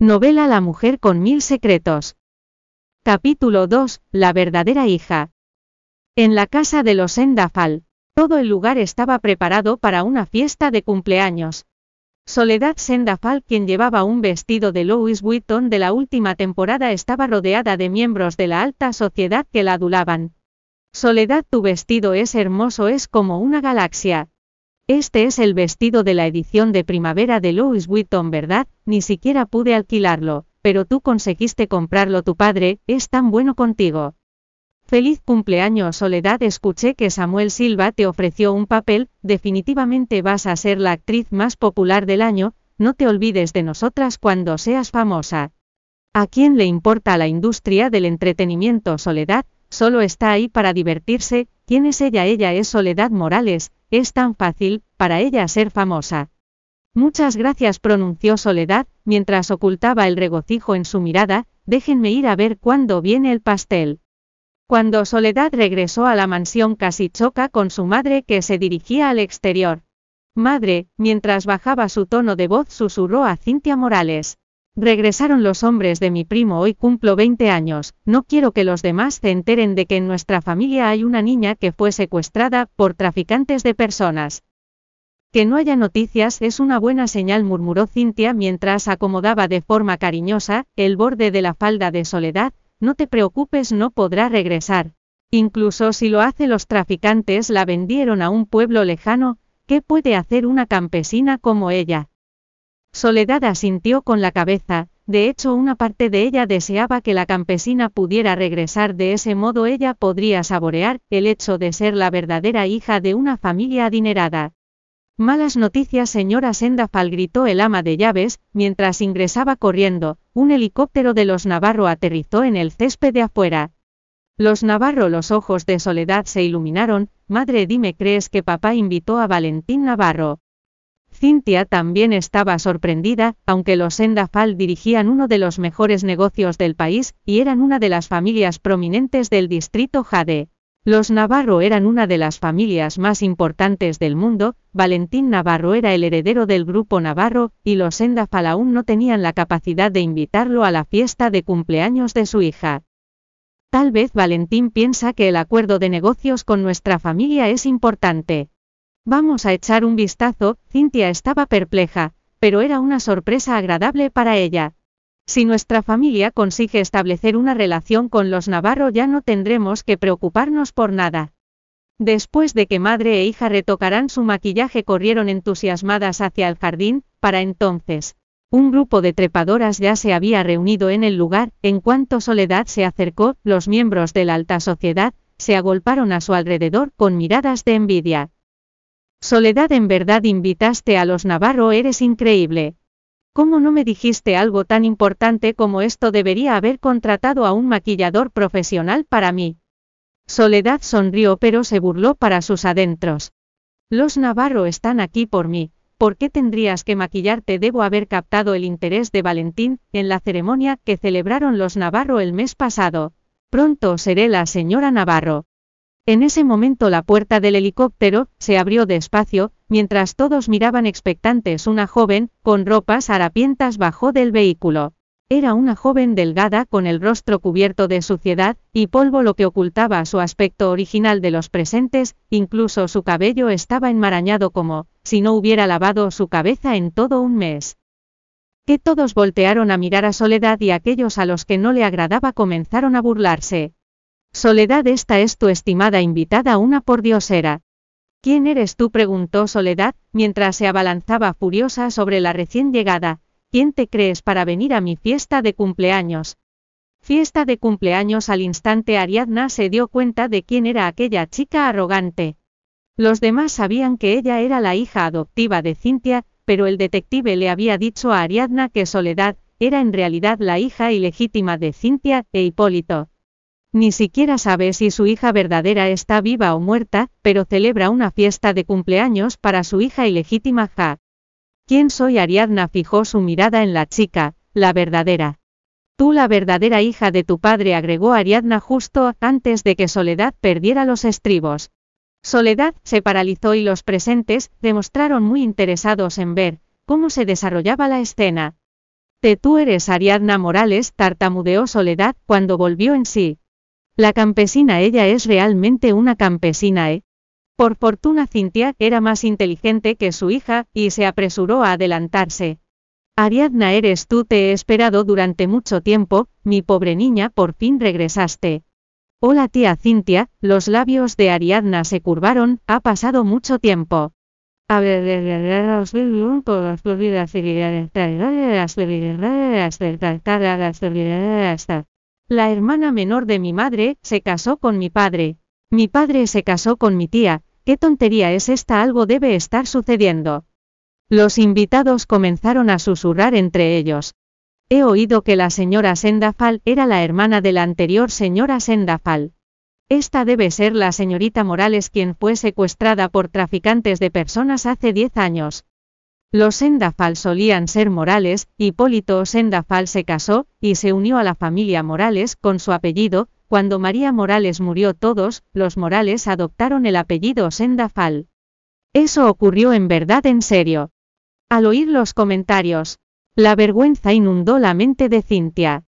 Novela La mujer con mil secretos. Capítulo 2. La verdadera hija. En la casa de los Endafal, todo el lugar estaba preparado para una fiesta de cumpleaños. Soledad Sendafal, quien llevaba un vestido de Louis Vuitton de la última temporada, estaba rodeada de miembros de la alta sociedad que la adulaban. Soledad, tu vestido es hermoso, es como una galaxia. Este es el vestido de la edición de primavera de Louis Vuitton, ¿verdad? Ni siquiera pude alquilarlo, pero tú conseguiste comprarlo tu padre, es tan bueno contigo. Feliz cumpleaños Soledad, escuché que Samuel Silva te ofreció un papel, definitivamente vas a ser la actriz más popular del año, no te olvides de nosotras cuando seas famosa. ¿A quién le importa la industria del entretenimiento Soledad? Solo está ahí para divertirse, ¿quién es ella? Ella es Soledad Morales, es tan fácil, para ella ser famosa. Muchas gracias pronunció Soledad, mientras ocultaba el regocijo en su mirada, déjenme ir a ver cuándo viene el pastel. Cuando Soledad regresó a la mansión casi choca con su madre que se dirigía al exterior. Madre, mientras bajaba su tono de voz susurró a Cintia Morales. Regresaron los hombres de mi primo, hoy cumplo 20 años, no quiero que los demás se enteren de que en nuestra familia hay una niña que fue secuestrada por traficantes de personas. Que no haya noticias es una buena señal, murmuró Cintia mientras acomodaba de forma cariñosa el borde de la falda de Soledad, no te preocupes, no podrá regresar. Incluso si lo hace los traficantes la vendieron a un pueblo lejano, ¿qué puede hacer una campesina como ella? Soledad asintió con la cabeza, de hecho una parte de ella deseaba que la campesina pudiera regresar de ese modo ella podría saborear el hecho de ser la verdadera hija de una familia adinerada. Malas noticias señora Sendafal gritó el ama de llaves, mientras ingresaba corriendo, un helicóptero de los Navarro aterrizó en el césped de afuera. Los Navarro los ojos de Soledad se iluminaron, madre dime crees que papá invitó a Valentín Navarro. Cintia también estaba sorprendida, aunque los Sendafal dirigían uno de los mejores negocios del país, y eran una de las familias prominentes del distrito Jade. Los Navarro eran una de las familias más importantes del mundo, Valentín Navarro era el heredero del grupo Navarro, y los Sendafal aún no tenían la capacidad de invitarlo a la fiesta de cumpleaños de su hija. Tal vez Valentín piensa que el acuerdo de negocios con nuestra familia es importante. Vamos a echar un vistazo, Cintia estaba perpleja, pero era una sorpresa agradable para ella. Si nuestra familia consigue establecer una relación con los Navarro ya no tendremos que preocuparnos por nada. Después de que madre e hija retocaran su maquillaje corrieron entusiasmadas hacia el jardín, para entonces. Un grupo de trepadoras ya se había reunido en el lugar, en cuanto Soledad se acercó, los miembros de la alta sociedad, se agolparon a su alrededor con miradas de envidia. Soledad, en verdad invitaste a los Navarro, eres increíble. ¿Cómo no me dijiste algo tan importante como esto? Debería haber contratado a un maquillador profesional para mí. Soledad sonrió pero se burló para sus adentros. Los Navarro están aquí por mí. ¿Por qué tendrías que maquillarte? Debo haber captado el interés de Valentín en la ceremonia que celebraron los Navarro el mes pasado. Pronto seré la señora Navarro. En ese momento la puerta del helicóptero se abrió despacio, mientras todos miraban expectantes una joven, con ropas harapientas bajó del vehículo. Era una joven delgada con el rostro cubierto de suciedad y polvo lo que ocultaba su aspecto original de los presentes, incluso su cabello estaba enmarañado como, si no hubiera lavado su cabeza en todo un mes. Que todos voltearon a mirar a Soledad y aquellos a los que no le agradaba comenzaron a burlarse. Soledad, esta es tu estimada invitada, una pordiosera. ¿Quién eres tú? preguntó Soledad, mientras se abalanzaba furiosa sobre la recién llegada. ¿Quién te crees para venir a mi fiesta de cumpleaños? Fiesta de cumpleaños al instante Ariadna se dio cuenta de quién era aquella chica arrogante. Los demás sabían que ella era la hija adoptiva de Cintia, pero el detective le había dicho a Ariadna que Soledad era en realidad la hija ilegítima de Cintia e Hipólito. Ni siquiera sabe si su hija verdadera está viva o muerta, pero celebra una fiesta de cumpleaños para su hija ilegítima Ja. ¿Quién soy? Ariadna fijó su mirada en la chica, la verdadera. Tú la verdadera hija de tu padre, agregó Ariadna justo antes de que Soledad perdiera los estribos. Soledad se paralizó y los presentes demostraron muy interesados en ver cómo se desarrollaba la escena. Te tú eres Ariadna Morales, tartamudeó Soledad cuando volvió en sí. La campesina ella es realmente una campesina, ¿eh? Por fortuna Cintia era más inteligente que su hija, y se apresuró a adelantarse. Ariadna eres tú, te he esperado durante mucho tiempo, mi pobre niña, por fin regresaste. Hola tía Cintia, los labios de Ariadna se curvaron, ha pasado mucho tiempo. La hermana menor de mi madre se casó con mi padre. Mi padre se casó con mi tía. ¿Qué tontería es esta? Algo debe estar sucediendo. Los invitados comenzaron a susurrar entre ellos. He oído que la señora Sendafal era la hermana de la anterior señora Sendafal. Esta debe ser la señorita Morales quien fue secuestrada por traficantes de personas hace 10 años. Los Sendafal solían ser Morales, Hipólito Sendafal se casó, y se unió a la familia Morales con su apellido, cuando María Morales murió todos, los Morales adoptaron el apellido Sendafal. Eso ocurrió en verdad en serio. Al oír los comentarios, la vergüenza inundó la mente de Cintia.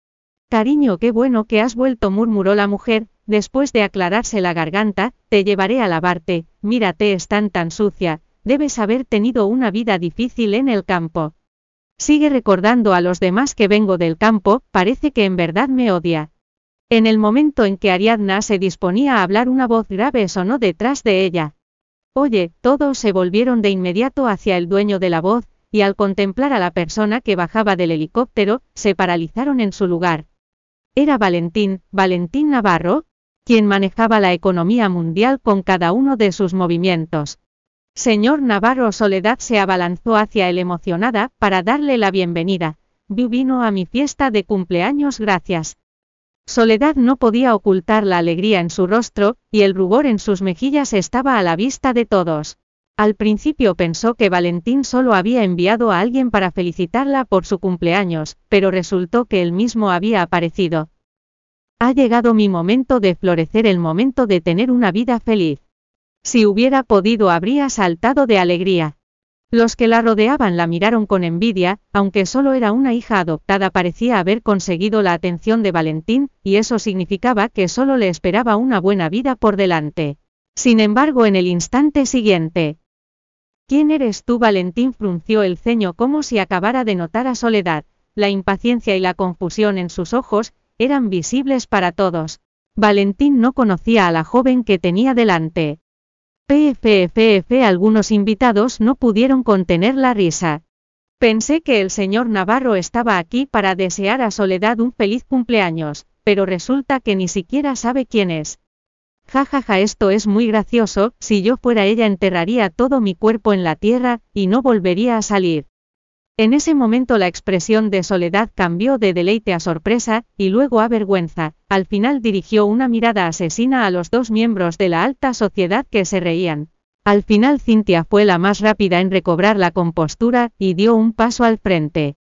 Cariño, qué bueno que has vuelto, murmuró la mujer, después de aclararse la garganta, te llevaré a lavarte, mírate, están tan sucia, debes haber tenido una vida difícil en el campo. Sigue recordando a los demás que vengo del campo, parece que en verdad me odia. En el momento en que Ariadna se disponía a hablar una voz grave sonó detrás de ella. Oye, todos se volvieron de inmediato hacia el dueño de la voz, y al contemplar a la persona que bajaba del helicóptero, se paralizaron en su lugar. Era Valentín, Valentín Navarro, quien manejaba la economía mundial con cada uno de sus movimientos. Señor Navarro Soledad se abalanzó hacia él emocionada, para darle la bienvenida. Vino a mi fiesta de cumpleaños gracias. Soledad no podía ocultar la alegría en su rostro, y el rubor en sus mejillas estaba a la vista de todos. Al principio pensó que Valentín solo había enviado a alguien para felicitarla por su cumpleaños, pero resultó que él mismo había aparecido. Ha llegado mi momento de florecer, el momento de tener una vida feliz. Si hubiera podido habría saltado de alegría. Los que la rodeaban la miraron con envidia, aunque solo era una hija adoptada parecía haber conseguido la atención de Valentín, y eso significaba que solo le esperaba una buena vida por delante. Sin embargo, en el instante siguiente. ¿Quién eres tú? Valentín frunció el ceño como si acabara de notar a Soledad. La impaciencia y la confusión en sus ojos, eran visibles para todos. Valentín no conocía a la joven que tenía delante. PFFF algunos invitados no pudieron contener la risa. Pensé que el señor Navarro estaba aquí para desear a Soledad un feliz cumpleaños, pero resulta que ni siquiera sabe quién es. Jajaja, ja, ja, esto es muy gracioso, si yo fuera ella enterraría todo mi cuerpo en la tierra, y no volvería a salir. En ese momento la expresión de Soledad cambió de deleite a sorpresa, y luego a vergüenza, al final dirigió una mirada asesina a los dos miembros de la alta sociedad que se reían. Al final Cintia fue la más rápida en recobrar la compostura, y dio un paso al frente.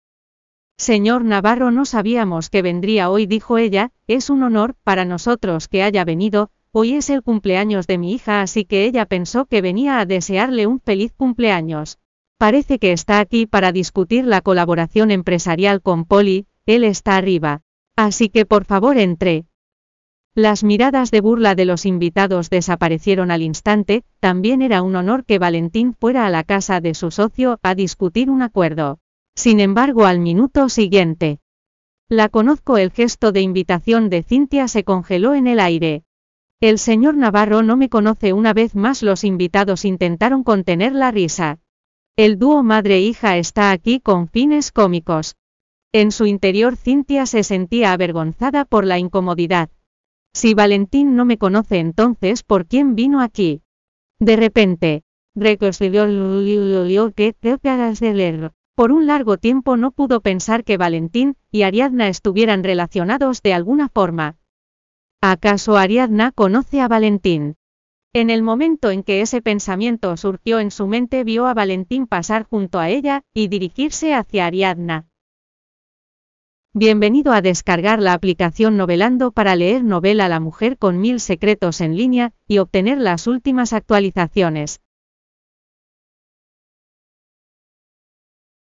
Señor Navarro, no sabíamos que vendría hoy, dijo ella, es un honor para nosotros que haya venido, hoy es el cumpleaños de mi hija, así que ella pensó que venía a desearle un feliz cumpleaños. Parece que está aquí para discutir la colaboración empresarial con Polly, él está arriba. Así que por favor entre. Las miradas de burla de los invitados desaparecieron al instante, también era un honor que Valentín fuera a la casa de su socio a discutir un acuerdo. Sin embargo, al minuto siguiente. La conozco, el gesto de invitación de Cintia se congeló en el aire. El señor Navarro no me conoce una vez más los invitados intentaron contener la risa. El dúo madre-hija está aquí con fines cómicos. En su interior Cintia se sentía avergonzada por la incomodidad. Si Valentín no me conoce entonces, ¿por quién vino aquí? De repente, por un largo tiempo no pudo pensar que Valentín y Ariadna estuvieran relacionados de alguna forma. ¿Acaso Ariadna conoce a Valentín? En el momento en que ese pensamiento surgió en su mente vio a Valentín pasar junto a ella, y dirigirse hacia Ariadna. Bienvenido a descargar la aplicación Novelando para leer novela La mujer con mil secretos en línea, y obtener las últimas actualizaciones.